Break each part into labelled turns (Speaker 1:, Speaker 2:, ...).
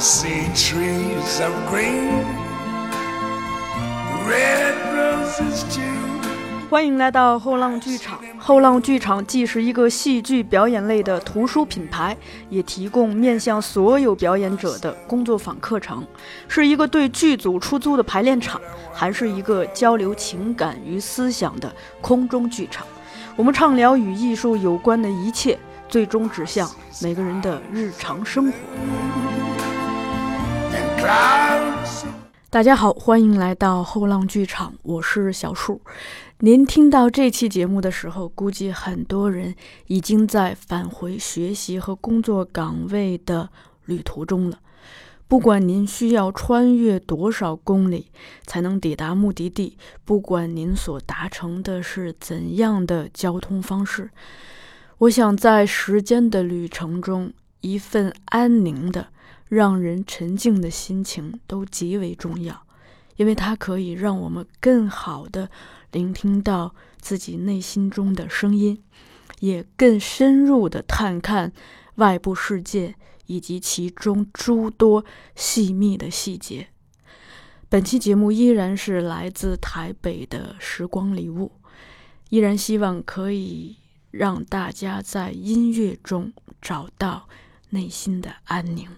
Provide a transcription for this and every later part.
Speaker 1: See trees of green, red roses too.
Speaker 2: 欢迎来到后浪剧场。后浪剧场既是一个戏剧表演类的图书品牌，也提供面向所有表演者的工作坊课程，是一个对剧组出租的排练场，还是一个交流情感与思想的空中剧场。我们畅聊与艺术有关的一切，最终指向每个人的日常生活。大家好，欢迎来到后浪剧场，我是小树。您听到这期节目的时候，估计很多人已经在返回学习和工作岗位的旅途中了。不管您需要穿越多少公里才能抵达目的地，不管您所达成的是怎样的交通方式，我想在时间的旅程中，一份安宁的、让人沉静的心情都极为重要，因为它可以让我们更好的聆听到自己内心中的声音，也更深入的探看外部世界以及其中诸多细密的细节。本期节目依然是来自台北的时光礼物，依然希望可以让大家在音乐中找到内心的安宁。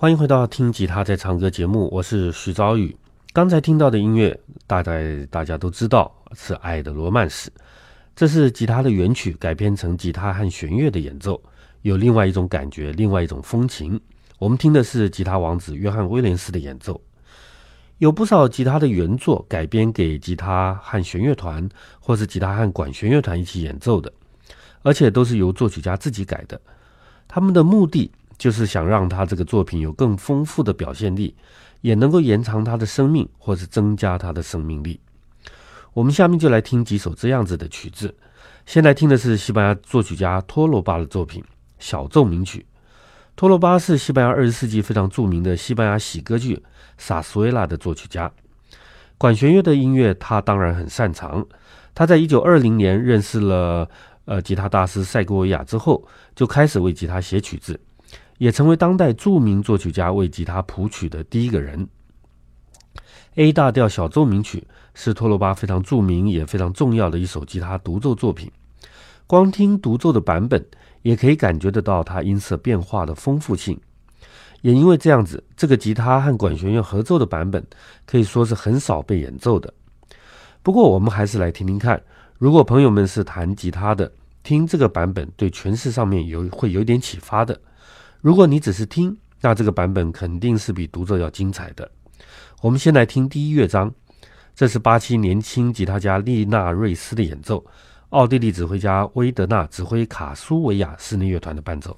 Speaker 3: 欢迎回到听吉他在唱歌节目，我是徐昭宇。刚才听到的音乐，大概大家都知道是《爱的罗曼史》，这是吉他的原曲改编成吉他和弦乐的演奏，有另外一种感觉，另外一种风情。我们听的是吉他王子约翰威廉斯的演奏。有不少吉他的原作改编给吉他和弦乐团，或是吉他和管弦乐团一起演奏的，而且都是由作曲家自己改的。他们的目的就是想让他这个作品有更丰富的表现力，也能够延长他的生命，或是增加他的生命力。我们下面就来听几首这样子的曲子。先来听的是西班牙作曲家托罗巴的作品《小奏鸣曲》。托罗巴是西班牙二十世纪非常著名的西班牙喜歌剧《萨苏维拉》的作曲家。管弦乐的音乐他当然很擅长。他在一九二零年认识了呃吉他大师塞戈维亚之后，就开始为吉他写曲子，也成为当代著名作曲家为吉他谱曲的第一个人。A 大调小奏鸣曲是托罗巴非常著名也非常重要的一首吉他独奏作品。光听独奏的版本，也可以感觉得到它音色变化的丰富性。也因为这样子，这个吉他和管弦乐合奏的版本可以说是很少被演奏的。不过，我们还是来听听看。如果朋友们是弹吉他的，听这个版本对诠释上面有会有点启发的。如果你只是听，那这个版本肯定是比独奏要精彩的。我们先来听第一乐章，这是巴西年轻吉他家丽娜瑞斯的演奏，奥地利指挥家威德纳指挥卡苏维亚室内乐团的伴奏。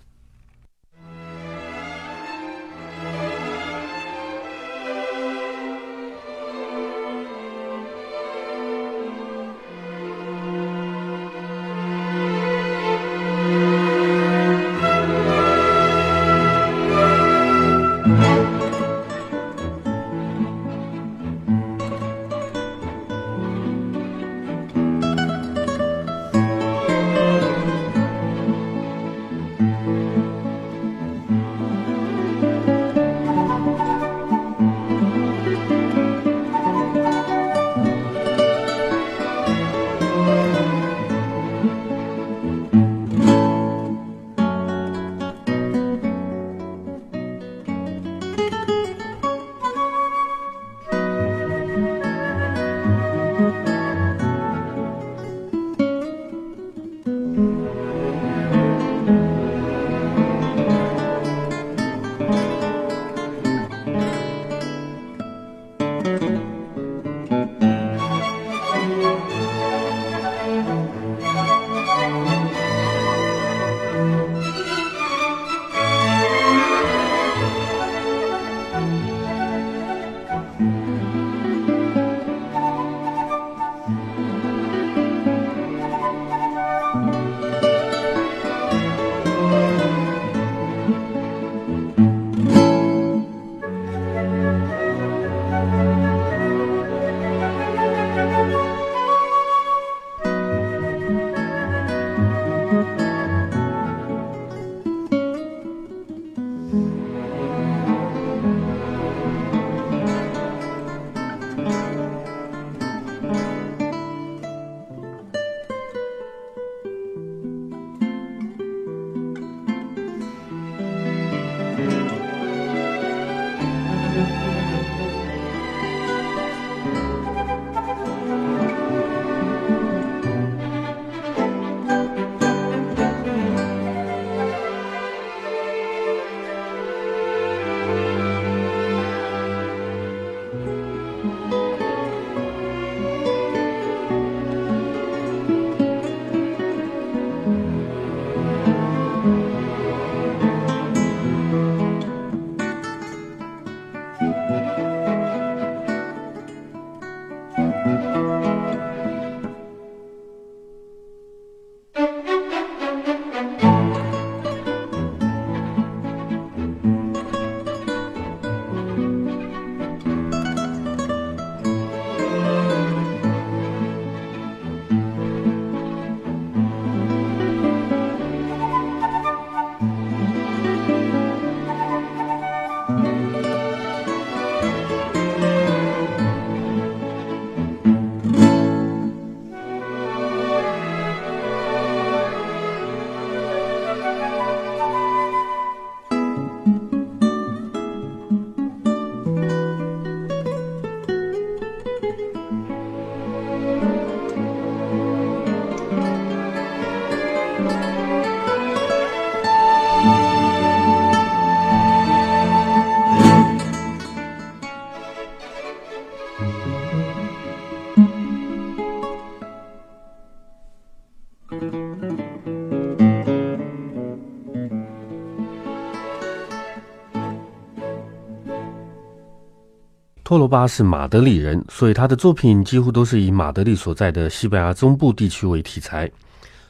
Speaker 3: 托罗巴是马德里人，所以他的作品几乎都是以马德里所在的西班牙中部地区为题材。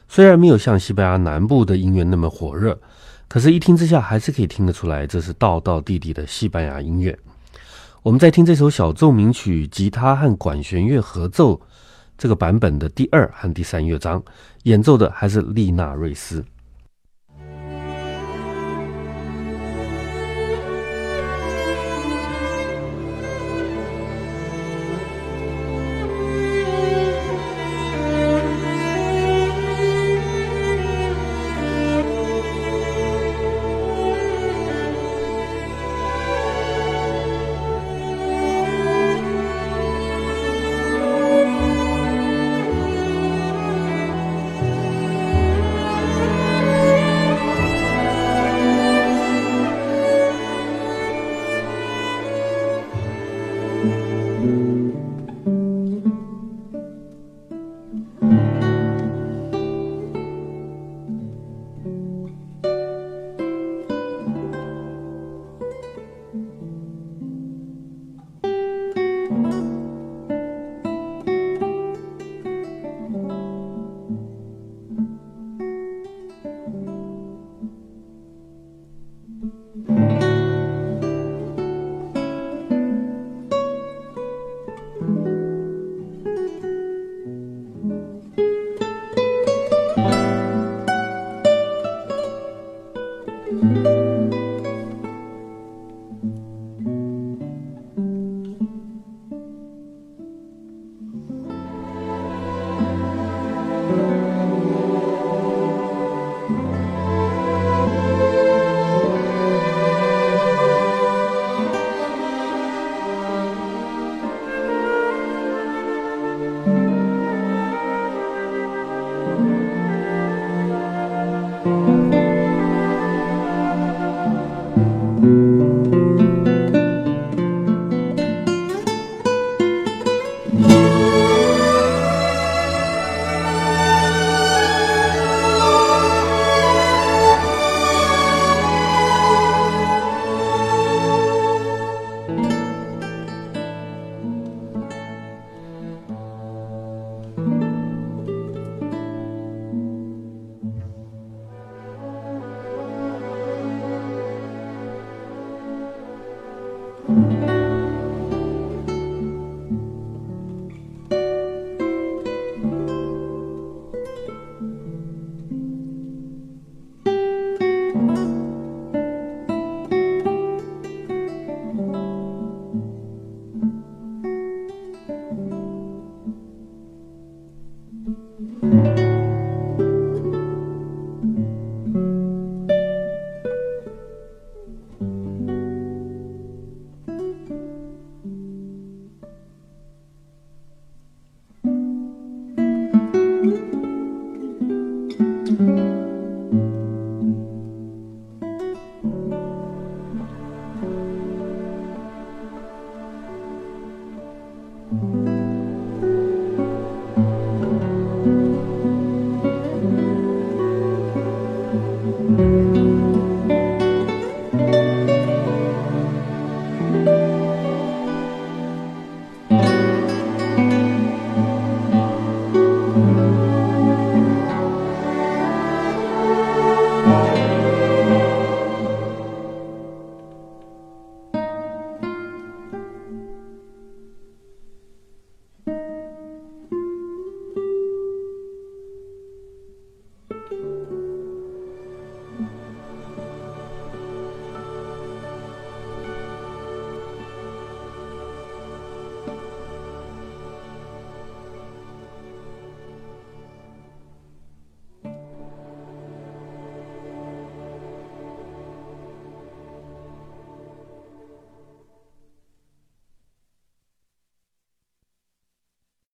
Speaker 3: 虽然没有像西班牙南部的音乐那么火热，可是，一听之下还是可以听得出来，这是道道地地的西班牙音乐。我们在听这首小奏鸣曲，吉他和管弦乐合奏这个版本的第二和第三乐章，演奏的还是丽娜瑞斯。